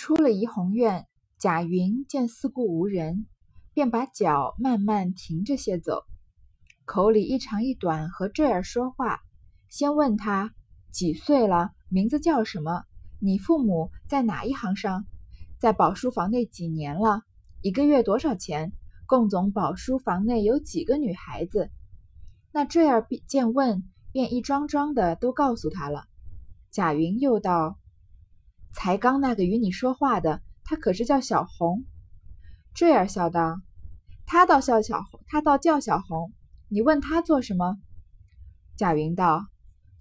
出了怡红院，贾云见四顾无人，便把脚慢慢停着些走，口里一长一短和坠儿说话。先问他几岁了，名字叫什么？你父母在哪一行上？在宝书房内几年了？一个月多少钱？共总宝书房内有几个女孩子？那坠儿见问，便一桩桩的都告诉他了。贾云又道。才刚那个与你说话的，他可是叫小红。坠儿笑道：“他倒叫小红，他倒叫小红。你问他做什么？”贾云道：“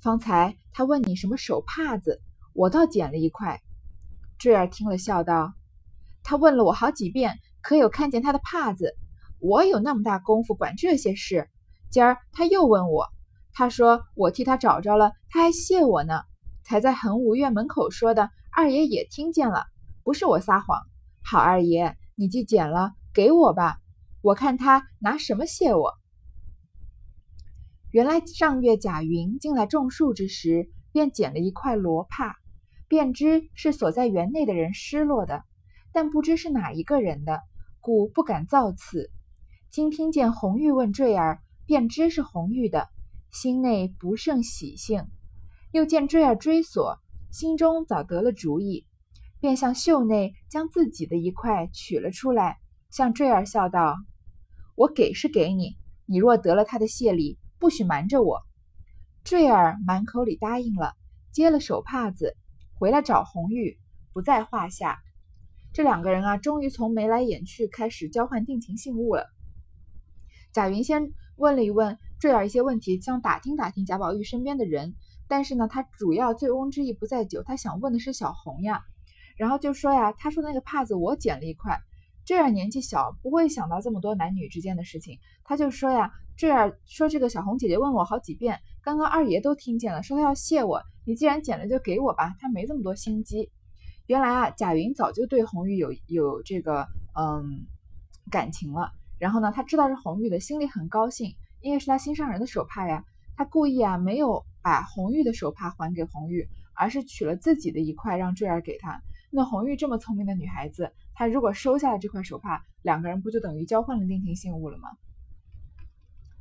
方才他问你什么手帕子，我倒捡了一块。”坠儿听了笑道：“他问了我好几遍，可有看见他的帕子？我有那么大功夫管这些事？今儿他又问我，他说我替他找着了，他还谢我呢。才在恒武院门口说的。”二爷也听见了，不是我撒谎。好，二爷，你既捡了，给我吧，我看他拿什么谢我。原来上月贾云进来种树之时，便捡了一块罗帕，便知是所在园内的人失落的，但不知是哪一个人的，故不敢造次。今听见红玉问坠儿，便知是红玉的，心内不胜喜兴，又见坠儿追索。心中早得了主意，便向袖内将自己的一块取了出来，向坠儿笑道：“我给是给你，你若得了他的谢礼，不许瞒着我。”坠儿满口里答应了，接了手帕子，回来找红玉，不在话下。这两个人啊，终于从眉来眼去开始交换定情信物了。贾云先问了一问坠儿一些问题，想打听打听贾宝玉身边的人。但是呢，他主要醉翁之意不在酒，他想问的是小红呀。然后就说呀，他说那个帕子我捡了一块。坠儿年纪小，不会想到这么多男女之间的事情。他就说呀，坠儿说这个小红姐姐问我好几遍，刚刚二爷都听见了，说他要谢我。你既然捡了，就给我吧，他没这么多心机。原来啊，贾云早就对红玉有有这个嗯感情了。然后呢，他知道是红玉的，心里很高兴，因为是他心上人的手帕呀。他故意啊，没有。把红玉的手帕还给红玉，而是取了自己的一块让坠儿给他。那红玉这么聪明的女孩子，她如果收下了这块手帕，两个人不就等于交换了定情信物了吗？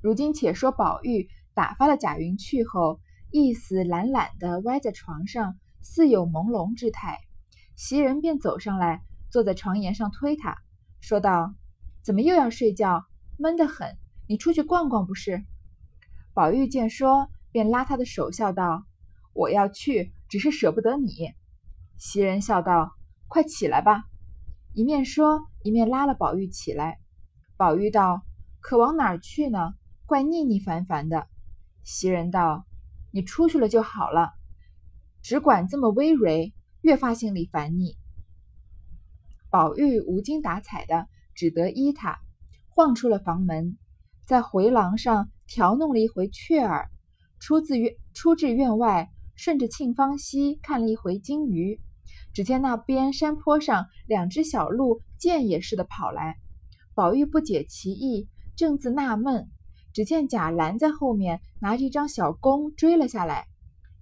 如今且说宝玉打发了贾云去后，意思懒懒的歪在床上，似有朦胧之态。袭人便走上来，坐在床沿上推他，说道：“怎么又要睡觉？闷得很，你出去逛逛不是？”宝玉见说。便拉他的手，笑道：“我要去，只是舍不得你。”袭人笑道：“快起来吧。”一面说，一面拉了宝玉起来。宝玉道：“可往哪儿去呢？怪腻腻烦烦的。”袭人道：“你出去了就好了，只管这么微蕤，越发心里烦腻。”宝玉无精打采的，只得依他，晃出了房门，在回廊上调弄了一回雀儿。出自院，出至院外，顺着沁芳溪看了一回金鱼。只见那边山坡上两只小鹿，箭也似的跑来。宝玉不解其意，正自纳闷，只见贾兰在后面拿着一张小弓追了下来。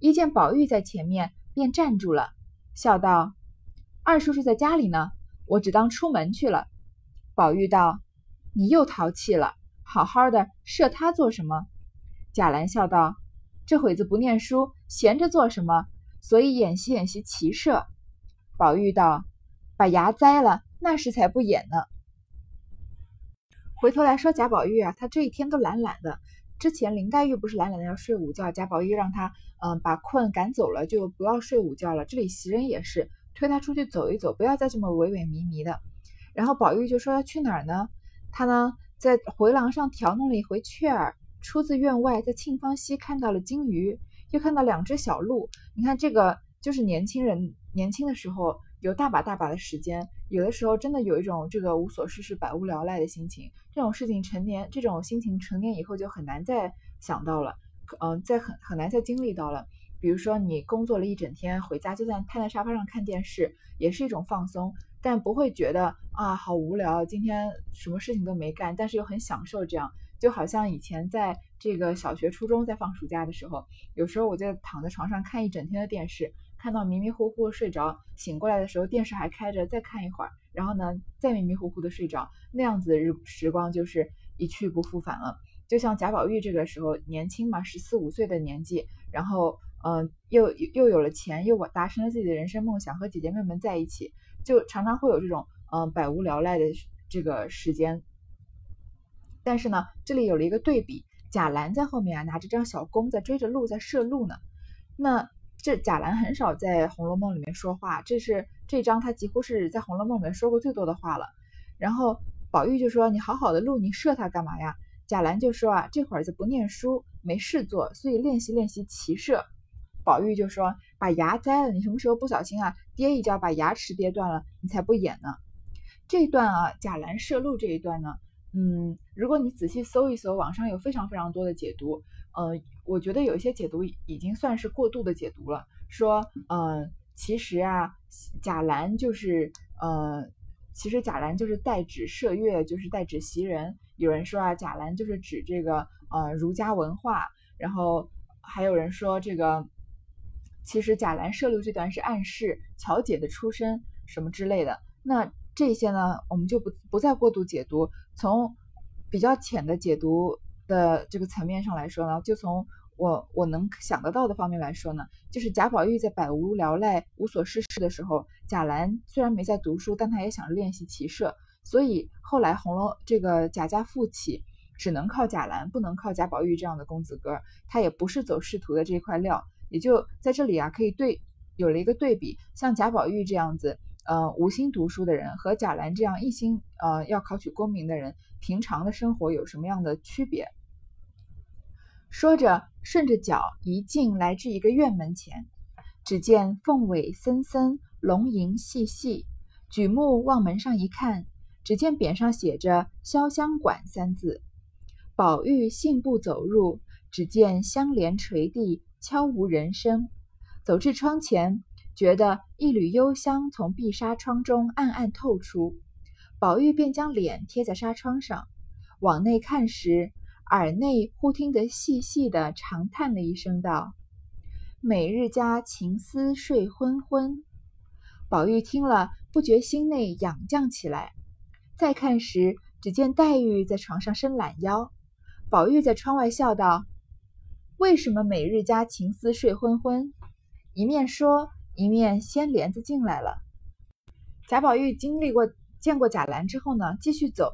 一见宝玉在前面，便站住了，笑道：“二叔叔在家里呢，我只当出门去了。”宝玉道：“你又淘气了，好好的射他做什么？”贾兰笑道。这会子不念书，闲着做什么？所以演习演习骑射。宝玉道：“把牙栽了，那时才不演呢。”回头来说贾宝玉啊，他这一天都懒懒的。之前林黛玉不是懒懒的要睡午觉，贾宝玉让他嗯把困赶走了，就不要睡午觉了。这里袭人也是推他出去走一走，不要再这么萎萎靡靡的。然后宝玉就说要去哪儿呢？他呢在回廊上调弄了一回雀儿。出自院外，在沁芳溪看到了金鱼，又看到两只小鹿。你看，这个就是年轻人年轻的时候有大把大把的时间，有的时候真的有一种这个无所事事、百无聊赖的心情。这种事情成年，这种心情成年以后就很难再想到了，嗯，再很很难再经历到了。比如说，你工作了一整天，回家就算瘫在沙发上看电视，也是一种放松，但不会觉得啊好无聊，今天什么事情都没干，但是又很享受这样。就好像以前在这个小学、初中在放暑假的时候，有时候我就躺在床上看一整天的电视，看到迷迷糊糊睡着，醒过来的时候电视还开着，再看一会儿，然后呢再迷迷糊糊的睡着，那样子日时光就是一去不复返了。就像贾宝玉这个时候年轻嘛，十四五岁的年纪，然后嗯又又有了钱，又达成了自己的人生梦想，和姐姐妹妹在一起，就常常会有这种嗯百无聊赖的这个时间。但是呢，这里有了一个对比，贾兰在后面啊拿着张小弓在追着鹿在射鹿呢。那这贾兰很少在《红楼梦》里面说话，这是这章他几乎是在《红楼梦》里面说过最多的话了。然后宝玉就说：“你好好的鹿，你射它干嘛呀？”贾兰就说：“啊，这会儿子不念书，没事做，所以练习练习骑射。”宝玉就说：“把牙栽了，你什么时候不小心啊，跌一跤把牙齿跌断了，你才不演呢。”这一段啊，贾兰射鹿这一段呢。嗯，如果你仔细搜一搜，网上有非常非常多的解读。呃，我觉得有一些解读已经算是过度的解读了。说，呃，其实啊，贾兰就是呃，其实贾兰就是代指麝月，就是代指袭人。有人说啊，贾兰就是指这个呃儒家文化。然后还有人说这个，其实贾兰射鹿这段是暗示乔姐的出身什么之类的。那。这些呢，我们就不不再过度解读。从比较浅的解读的这个层面上来说呢，就从我我能想得到的方面来说呢，就是贾宝玉在百无聊赖、无所事事的时候，贾兰虽然没在读书，但他也想练习骑射。所以后来红楼这个贾家富起，只能靠贾兰，不能靠贾宝玉这样的公子哥。他也不是走仕途的这块料，也就在这里啊，可以对有了一个对比，像贾宝玉这样子。呃，无心读书的人和贾兰这样一心呃要考取功名的人，平常的生活有什么样的区别？说着，顺着脚一径来至一个院门前，只见凤尾森森，龙吟细细。举目往门上一看，只见匾上写着“潇湘馆”三字。宝玉信步走入，只见香帘垂地，悄无人声。走至窗前。觉得一缕幽香从碧纱窗中暗暗透出，宝玉便将脸贴在纱窗上，往内看时，耳内忽听得细细的长叹了一声，道：“每日家情思睡昏昏。”宝玉听了，不觉心内痒痒起来。再看时，只见黛玉在床上伸懒腰，宝玉在窗外笑道：“为什么每日家情思睡昏昏？”一面说。一面掀帘子进来了。贾宝玉经历过见过贾兰之后呢，继续走，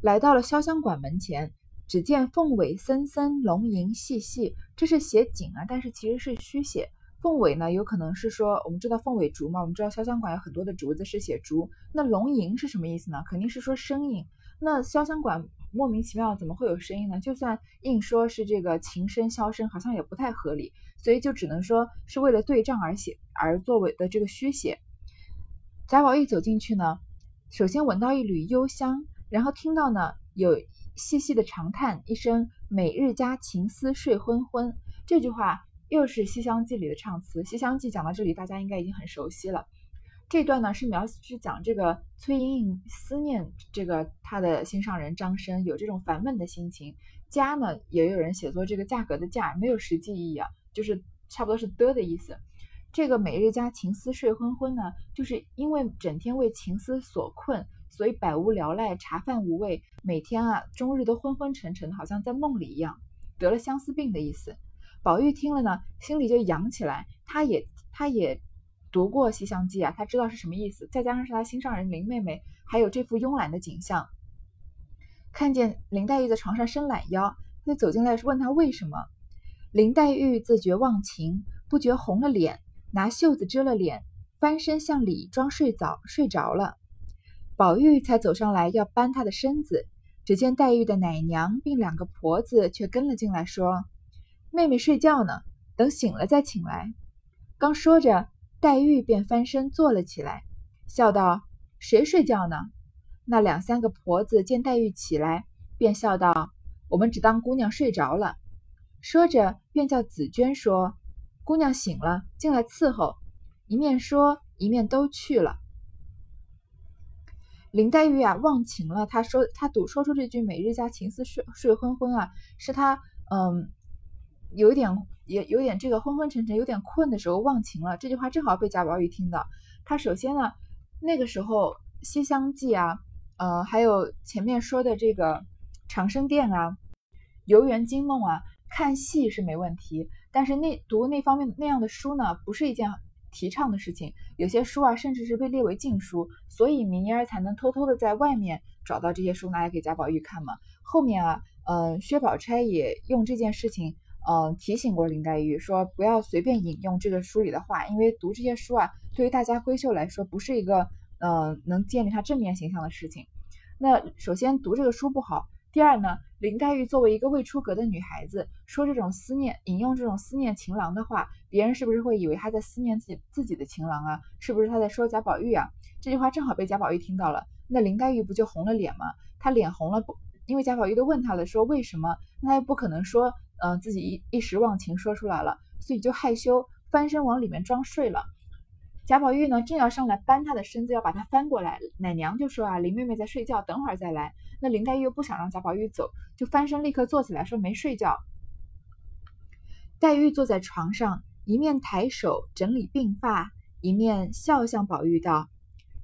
来到了潇湘馆门前，只见凤尾森森，龙吟细细。这是写景啊，但是其实是虚写。凤尾呢，有可能是说，我们知道凤尾竹嘛，我们知道潇湘馆有很多的竹子是写竹。那龙吟是什么意思呢？肯定是说声音。那潇湘馆莫名其妙怎么会有声音呢？就算硬说是这个琴声、箫声，好像也不太合理。所以就只能说是为了对仗而写，而作为的这个虚写。贾宝玉走进去呢，首先闻到一缕幽香，然后听到呢有细细的长叹一声：“每日家情思睡昏昏。”这句话又是《西厢记》里的唱词。《西厢记》讲到这里，大家应该已经很熟悉了。这段呢是描是讲这个崔莺莺思念这个她的心上人张生，有这种烦闷的心情。家呢也有人写作这个价格的价，没有实际意义啊。就是差不多是的的意思。这个每日家情思睡昏昏呢，就是因为整天为情思所困，所以百无聊赖，茶饭无味，每天啊终日都昏昏沉沉，好像在梦里一样，得了相思病的意思。宝玉听了呢，心里就痒起来。他也他也读过《西厢记》啊，他知道是什么意思。再加上是他心上人林妹妹，还有这幅慵懒的景象，看见林黛玉在床上伸懒腰，他就走进来问她为什么。林黛玉自觉忘情，不觉红了脸，拿袖子遮了脸，翻身向里装睡早睡着了。宝玉才走上来要搬她的身子，只见黛玉的奶娘并两个婆子却跟了进来，说：“妹妹睡觉呢，等醒了再请来。”刚说着，黛玉便翻身坐了起来，笑道：“谁睡觉呢？”那两三个婆子见黛玉起来，便笑道：“我们只当姑娘睡着了。”说着，便叫紫娟说：“姑娘醒了，进来伺候。”一面说，一面都去了。林黛玉啊，忘情了。她说：“她赌说出这句‘每日家情思睡睡昏昏’啊，是她嗯，有一点也有点这个昏昏沉沉，有点困的时候忘情了。这句话正好被贾宝玉听到。他首先呢，那个时候《西厢记》啊，呃，还有前面说的这个长生殿啊、游园惊梦啊，看戏是没问题，但是那读那方面那样的书呢，不是一件提倡的事情。有些书啊，甚至是被列为禁书，所以明儿才能偷偷的在外面找到这些书拿来给贾宝玉看嘛。后面啊，呃，薛宝钗也用这件事情。嗯，提醒过林黛玉说不要随便引用这个书里的话，因为读这些书啊，对于大家闺秀来说不是一个呃能建立她正面形象的事情。那首先读这个书不好，第二呢，林黛玉作为一个未出阁的女孩子，说这种思念，引用这种思念情郎的话，别人是不是会以为她在思念自己自己的情郎啊？是不是她在说贾宝玉啊？这句话正好被贾宝玉听到了，那林黛玉不就红了脸吗？她脸红了不？因为贾宝玉都问她了，说为什么？那她又不可能说。嗯，自己一一时忘情说出来了，所以就害羞翻身往里面装睡了。贾宝玉呢，正要上来搬他的身子，要把他翻过来，奶娘就说啊，林妹妹在睡觉，等会儿再来。那林黛玉又不想让贾宝玉走，就翻身立刻坐起来，说没睡觉。黛玉坐在床上，一面抬手整理鬓发，一面笑向宝玉道：“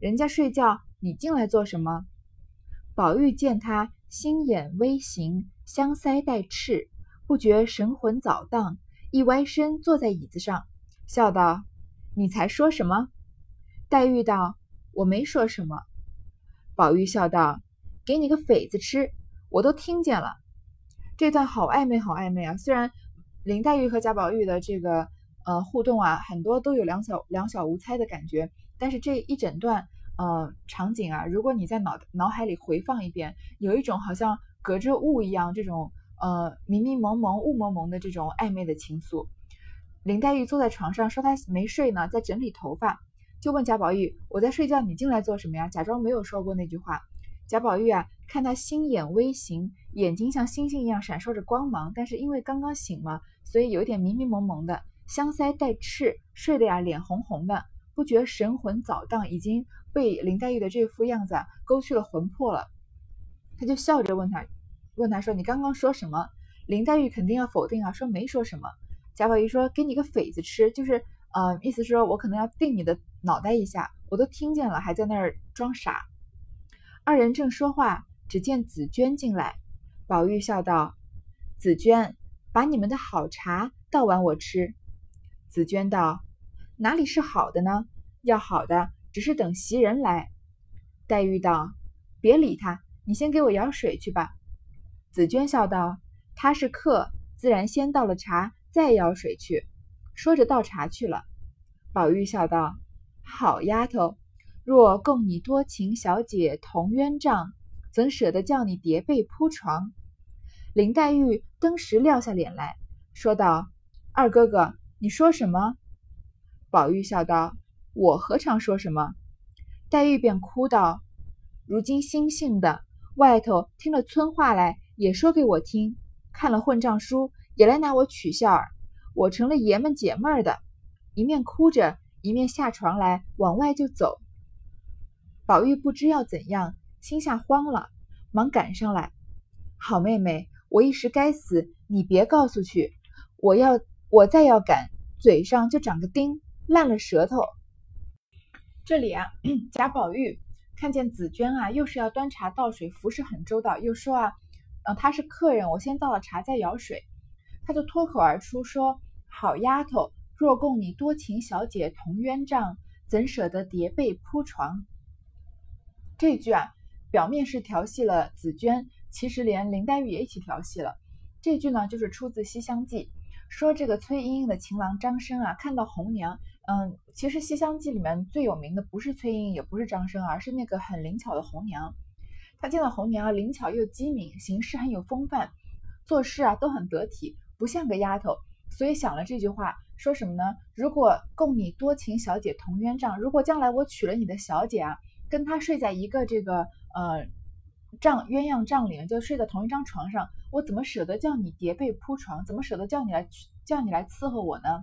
人家睡觉，你进来做什么？”宝玉见他心眼微行，香腮带赤。不觉神魂早荡，一歪身坐在椅子上，笑道：“你才说什么？”黛玉道：“我没说什么。”宝玉笑道：“给你个匪子吃，我都听见了。”这段好暧昧，好暧昧啊！虽然林黛玉和贾宝玉的这个呃互动啊，很多都有两小两小无猜的感觉，但是这一整段呃场景啊，如果你在脑脑海里回放一遍，有一种好像隔着雾一样这种。呃，迷迷蒙蒙、雾蒙蒙的这种暧昧的情愫。林黛玉坐在床上，说她没睡呢，在整理头发，就问贾宝玉：“我在睡觉，你进来做什么呀？”假装没有说过那句话。贾宝玉啊，看他心眼微行，眼睛像星星一样闪烁着光芒，但是因为刚刚醒嘛，所以有点迷迷蒙蒙的，香腮带赤，睡得呀脸红红的，不觉神魂早荡，已经被林黛玉的这副样子啊勾去了魂魄了。他就笑着问他。问他说：“你刚刚说什么？”林黛玉肯定要否定啊，说没说什么。贾宝玉说：“给你个匪子吃，就是呃，意思说我可能要定你的脑袋一下，我都听见了，还在那儿装傻。”二人正说话，只见紫娟进来。宝玉笑道：“紫娟，把你们的好茶倒碗我吃。”紫娟道：“哪里是好的呢？要好的，只是等袭人来。”黛玉道：“别理他，你先给我舀水去吧。”紫娟笑道：“他是客，自然先倒了茶，再舀水去。”说着倒茶去了。宝玉笑道：“好丫头，若供你多情小姐同鸳帐，怎舍得叫你叠被铺床？”林黛玉登时撂下脸来说道：“二哥哥，你说什么？”宝玉笑道：“我何尝说什么？”黛玉便哭道：“如今心性的，外头听了村话来。”也说给我听，看了混账书，也来拿我取笑儿。我成了爷们解闷儿的，一面哭着，一面下床来，往外就走。宝玉不知要怎样，心下慌了，忙赶上来。好妹妹，我一时该死，你别告诉去。我要我再要赶，嘴上就长个钉，烂了舌头。这里啊，贾宝玉看见紫娟啊，又是要端茶倒水，服侍很周到，又说啊。嗯，他是客人，我先倒了茶，再舀水。他就脱口而出说：“好丫头，若供你多情小姐同鸳帐，怎舍得叠被铺床？”这句啊，表面是调戏了紫娟，其实连林黛玉也一起调戏了。这句呢，就是出自《西厢记》，说这个崔莺莺的情郎张生啊，看到红娘，嗯，其实《西厢记》里面最有名的不是崔莺莺，也不是张生，而是那个很灵巧的红娘。他见到红娘，灵巧又机敏，行事很有风范，做事啊都很得体，不像个丫头，所以想了这句话，说什么呢？如果供你多情小姐同鸳帐，如果将来我娶了你的小姐啊，跟她睡在一个这个呃帐鸳鸯帐里，就睡在同一张床上，我怎么舍得叫你叠被铺床？怎么舍得叫你来叫你来伺候我呢？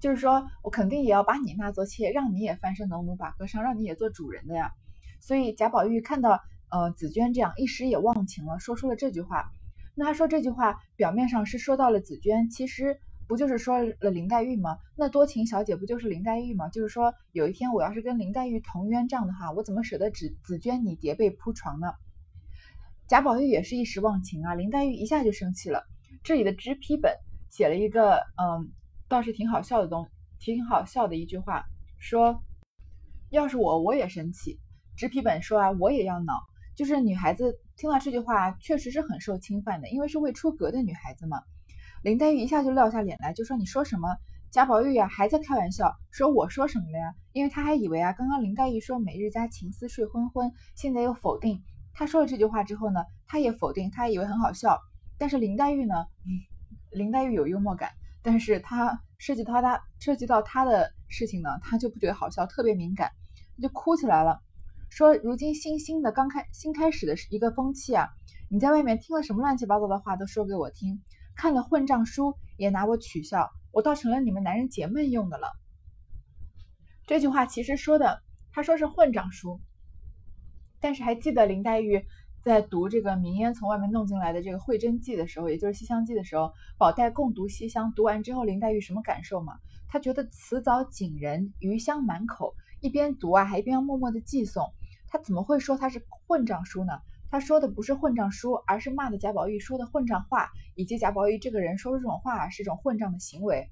就是说我肯定也要把你纳做妾，让你也翻身农奴把歌唱，让你也做主人的呀。所以贾宝玉看到呃紫娟这样，一时也忘情了，说出了这句话。那他说这句话表面上是说到了紫娟，其实不就是说了林黛玉吗？那多情小姐不就是林黛玉吗？就是说有一天我要是跟林黛玉同冤账的话，我怎么舍得紫紫娟你叠被铺床呢？贾宝玉也是一时忘情啊，林黛玉一下就生气了。这里的纸批本写了一个，嗯，倒是挺好笑的东，挺好笑的一句话，说要是我我也生气。纸批本说啊，我也要恼。就是女孩子听到这句话，确实是很受侵犯的，因为是未出阁的女孩子嘛。林黛玉一下就撂下脸来，就说你说什么？贾宝玉呀还在开玩笑，说我说什么了呀？因为他还以为啊，刚刚林黛玉说每日家情思睡昏昏，现在又否定。他说了这句话之后呢，他也否定，他以为很好笑。但是林黛玉呢，林黛玉有幽默感，但是他涉及到他涉及到他的事情呢，他就不觉得好笑，特别敏感，就哭起来了，说如今新兴的刚开新开始的一个风气啊，你在外面听了什么乱七八糟的话都说给我听，看了混账书也拿我取笑，我倒成了你们男人解闷用的了。这句话其实说的，他说是混账书。但是还记得林黛玉在读这个明烟从外面弄进来的这个《会真记》的时候，也就是《西厢记》的时候，宝黛共读西厢，读完之后，林黛玉什么感受吗？她觉得词藻锦人，余香满口，一边读啊，还一边要默默的寄诵。她怎么会说她是混账书呢？她说的不是混账书，而是骂的贾宝玉说的混账话，以及贾宝玉这个人说出这种话是一种混账的行为。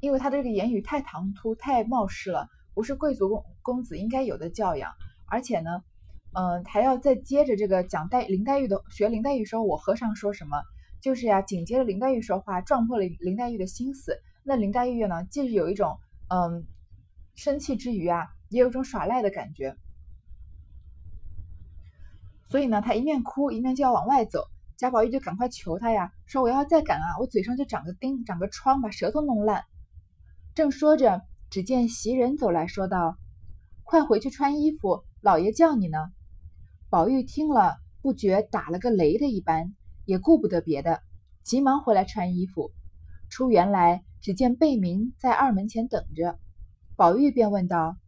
因为他的这个言语太唐突、太冒失了，不是贵族公公子应该有的教养。而且呢，嗯，还要再接着这个讲黛林黛玉的学林黛玉说，我和尚说什么，就是呀，紧接着林黛玉说话，撞破了林黛玉的心思。那林黛玉呢，既是有一种嗯生气之余啊，也有一种耍赖的感觉。所以呢，她一面哭一面就要往外走，贾宝玉就赶快求她呀，说我要再赶啊，我嘴上就长个钉，长个疮，把舌头弄烂。正说着，只见袭人走来说道：“快回去穿衣服。”老爷叫你呢，宝玉听了，不觉打了个雷的一般，也顾不得别的，急忙回来穿衣服。出园来，只见贝明在二门前等着，宝玉便问道：“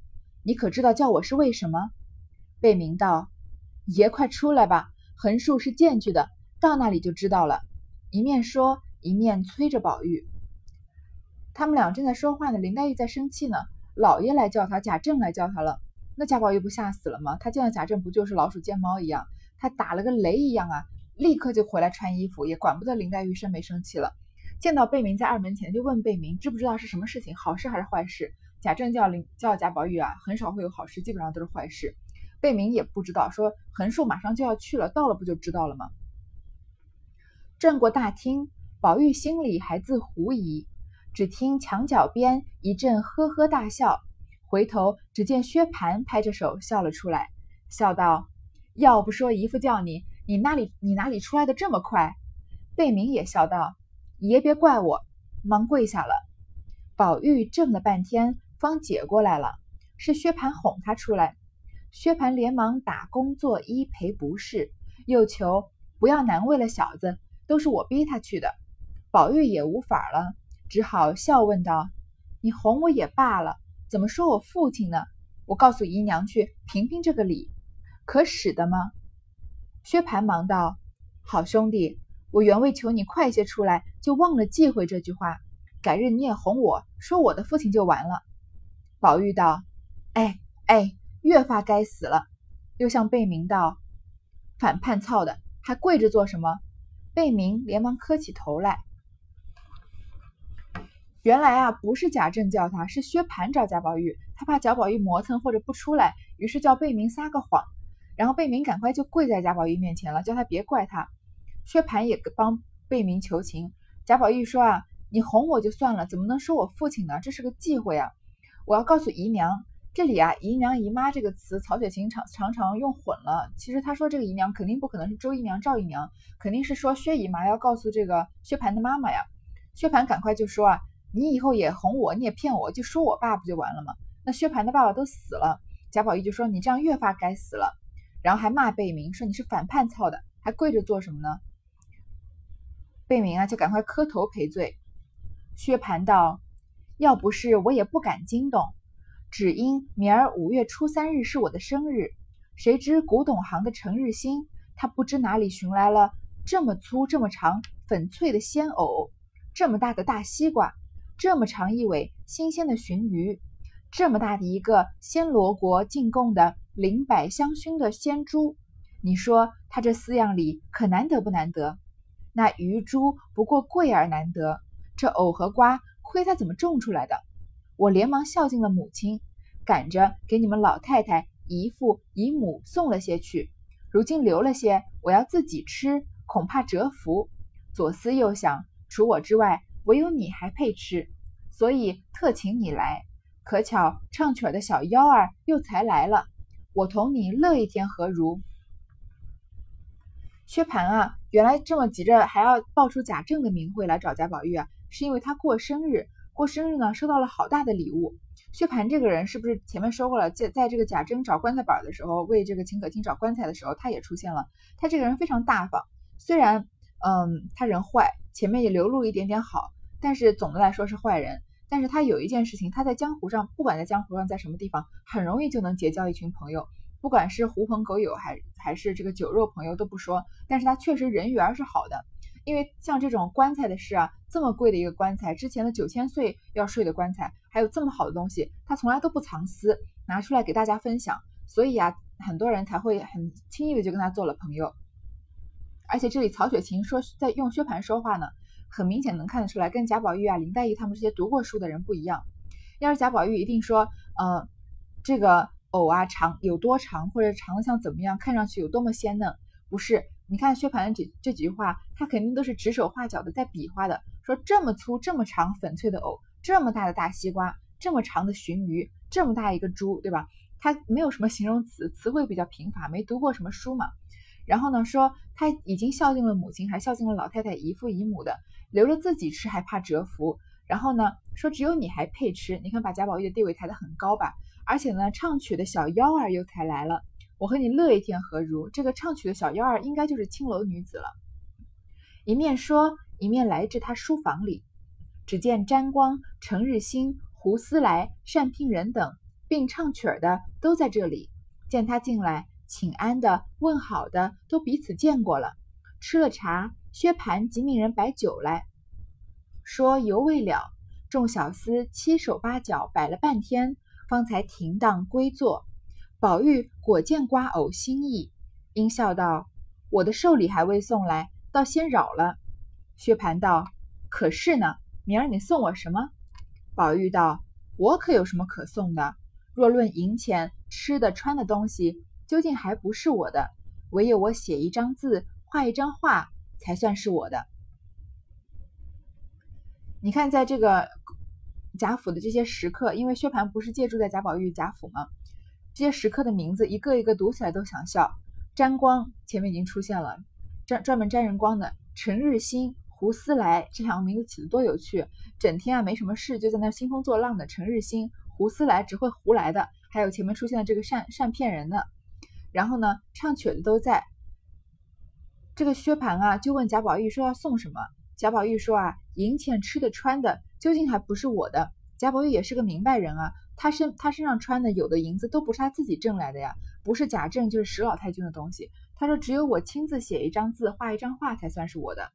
你可知道叫我是为什么？”贝明道：“爷快出来吧，横竖是见去的，到那里就知道了。”一面说，一面催着宝玉。他们俩正在说话呢，林黛玉在生气呢，老爷来叫他，贾政来叫他了。那贾宝玉不吓死了吗？他见到贾政不就是老鼠见猫一样，他打了个雷一样啊，立刻就回来穿衣服，也管不得林黛玉生没生气了。见到贝明在二门前，就问贝明知不知道是什么事情，好事还是坏事？贾政叫林叫贾宝玉啊，很少会有好事，基本上都是坏事。贝明也不知道，说横竖马上就要去了，到了不就知道了吗？转过大厅，宝玉心里还自狐疑，只听墙角边一阵呵呵大笑。回头只见薛蟠拍着手笑了出来，笑道：“要不说姨父叫你，你哪里你哪里出来的这么快？”贝明也笑道：“爷别怪我。”忙跪下了。宝玉怔了半天，方解过来了，是薛蟠哄他出来。薛蟠连忙打工作揖赔不是，又求不要难为了小子，都是我逼他去的。宝玉也无法了，只好笑问道：“你哄我也罢了。”怎么说我父亲呢？我告诉姨娘去评评这个理，可使得吗？薛蟠忙道：“好兄弟，我原为求你快些出来，就忘了忌讳这句话。改日你也哄我说我的父亲就完了。”宝玉道：“哎哎，越发该死了。”又向贝明道：“反叛操的，还跪着做什么？”贝明连忙磕起头来。原来啊，不是贾政叫他，是薛蟠找贾宝玉，他怕贾宝玉磨蹭或者不出来，于是叫贝明撒个谎，然后贝明赶快就跪在贾宝玉面前了，叫他别怪他。薛蟠也帮贝明求情，贾宝玉说啊，你哄我就算了，怎么能说我父亲呢？这是个忌讳啊！我要告诉姨娘，这里啊，姨娘姨妈这个词，曹雪芹常常常用混了。其实他说这个姨娘肯定不可能是周姨娘、赵姨娘，肯定是说薛姨妈要告诉这个薛蟠的妈妈呀。薛蟠赶快就说啊。你以后也哄我，你也骗我，就说我爸不就完了吗？那薛蟠的爸爸都死了，贾宝玉就说你这样越发该死了，然后还骂贝明说你是反叛操的，还跪着做什么呢？贝明啊，就赶快磕头赔罪。薛蟠道：“要不是我也不敢惊动，只因明儿五月初三日是我的生日，谁知古董行的程日新他不知哪里寻来了这么粗这么长粉脆的鲜藕，这么大的大西瓜，这么长一尾新鲜的鲟鱼，这么大的一个暹罗国进贡的灵柏香薰的鲜猪，你说他这四样里可难得不难得？那鱼猪不过贵而难得，这藕和瓜亏他怎么种出来的？我连忙孝敬了母亲，赶着给你们老太太、姨父、姨母送了些去。如今留了些，我要自己吃，恐怕折福。左思右想，除我之外，唯有你还配吃，所以特请你来。可巧唱曲儿的小幺儿又才来了，我同你乐一天何如？薛蟠啊，原来这么急着还要报出贾政的名讳来找贾宝玉啊，是因为他过生日，过生日呢收到了好大的礼物。薛蟠这个人是不是前面说过了？在在这个贾政找棺材板的时候，为这个秦可卿找棺材的时候，他也出现了。他这个人非常大方，虽然嗯他人坏，前面也流露一点点好，但是总的来说是坏人。但是他有一件事情，他在江湖上，不管在江湖上在什么地方，很容易就能结交一群朋友，不管是狐朋狗友还还是这个酒肉朋友都不说，但是他确实人缘是好的。因为像这种棺材的事啊，这么贵的一个棺材，之前的九千岁要睡的棺材，还有这么好的东西，他从来都不藏私，拿出来给大家分享，所以啊，很多人才会很轻易的就跟他做了朋友。而且这里曹雪芹说在用薛蟠说话呢，很明显能看得出来，跟贾宝玉啊、林黛玉他们这些读过书的人不一样。要是贾宝玉一定说，呃，这个藕啊长有多长，或者长得像怎么样，看上去有多么鲜嫩，不是。你看薛蟠这这几句话，他肯定都是指手画脚的在比划的，说这么粗这么长粉脆的藕，这么大的大西瓜，这么长的鲟鱼，这么大一个猪，对吧？他没有什么形容词，词汇比较贫乏，没读过什么书嘛。然后呢，说他已经孝敬了母亲，还孝敬了老太太、姨父姨母的，留着自己吃还怕折福。然后呢，说只有你还配吃，你看把贾宝玉的地位抬得很高吧？而且呢，唱曲的小幺儿又才来了。我和你乐一天何如？这个唱曲的小幺儿应该就是青楼女子了。一面说，一面来至他书房里，只见沾光、程日新、胡思来、单聘仁等并唱曲儿的都在这里。见他进来，请安的、问好的都彼此见过了。吃了茶，薛蟠即命人摆酒来说犹未了。众小厮七手八脚摆了半天，方才停当归坐。宝玉果见瓜藕心意，应笑道：“我的寿礼还未送来，倒先扰了。”薛蟠道：“可是呢，明儿你送我什么？”宝玉道：“我可有什么可送的？若论银钱、吃的、穿的东西，究竟还不是我的，唯有我写一张字、画一张画，才算是我的。”你看，在这个贾府的这些食客，因为薛蟠不是借住在贾宝玉贾府吗？这些食客的名字一个一个读起来都想笑。沾光前面已经出现了，专专门沾人光的。陈日新、胡思来这两个名字起的多有趣，整天啊没什么事就在那兴风作浪的。陈日新、胡思来只会胡来的，还有前面出现的这个善善骗人的。然后呢，唱曲的都在。这个薛蟠啊就问贾宝玉说要送什么？贾宝玉说啊，银钱、吃的、穿的，究竟还不是我的。贾宝玉也是个明白人啊。他身他身上穿的有的银子都不是他自己挣来的呀，不是贾政就是史老太君的东西。他说只有我亲自写一张字画一张画才算是我的。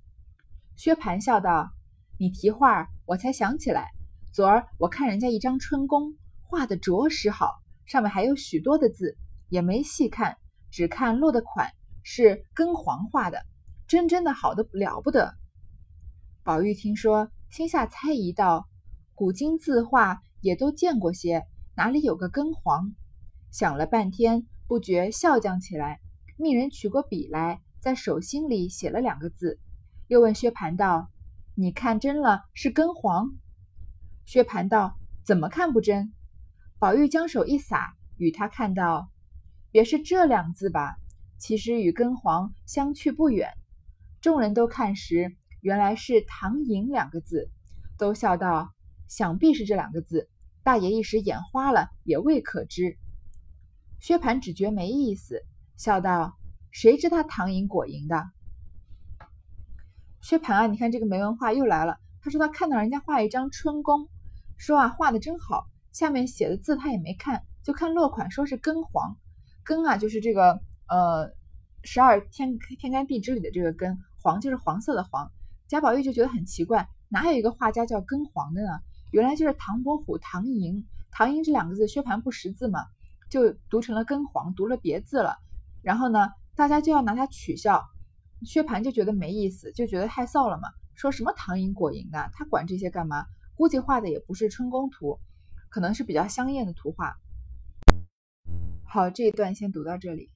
薛蟠笑道：“你提画，我才想起来，昨儿我看人家一张春宫画的着实好，上面还有许多的字，也没细看，只看落的款是根黄画的，真真的好的了不得。”宝玉听说，心下猜疑道：“古今字画。”也都见过些，哪里有个根黄？想了半天，不觉笑将起来，命人取过笔来，在手心里写了两个字，又问薛蟠道：“你看真了是根黄？”薛蟠道：“怎么看不真？”宝玉将手一撒，与他看到，别是这两字吧？其实与根黄相去不远。众人都看时，原来是“唐寅”两个字，都笑道：“想必是这两个字。”大爷一时眼花了，也未可知。薛蟠只觉没意思，笑道：“谁知他唐寅果寅的？”薛蟠啊，你看这个没文化又来了。他说他看到人家画一张春宫，说啊画的真好，下面写的字他也没看，就看落款，说是根黄。根啊就是这个呃十二天天干地支里的这个根，黄就是黄色的黄。贾宝玉就觉得很奇怪，哪有一个画家叫根黄的呢？原来就是唐伯虎唐寅，唐寅这两个字薛蟠不识字嘛，就读成了根黄，读了别字了。然后呢，大家就要拿他取笑，薛蟠就觉得没意思，就觉得太臊了嘛，说什么唐寅果蝇的，他管这些干嘛？估计画的也不是春宫图，可能是比较香艳的图画。好，这一段先读到这里。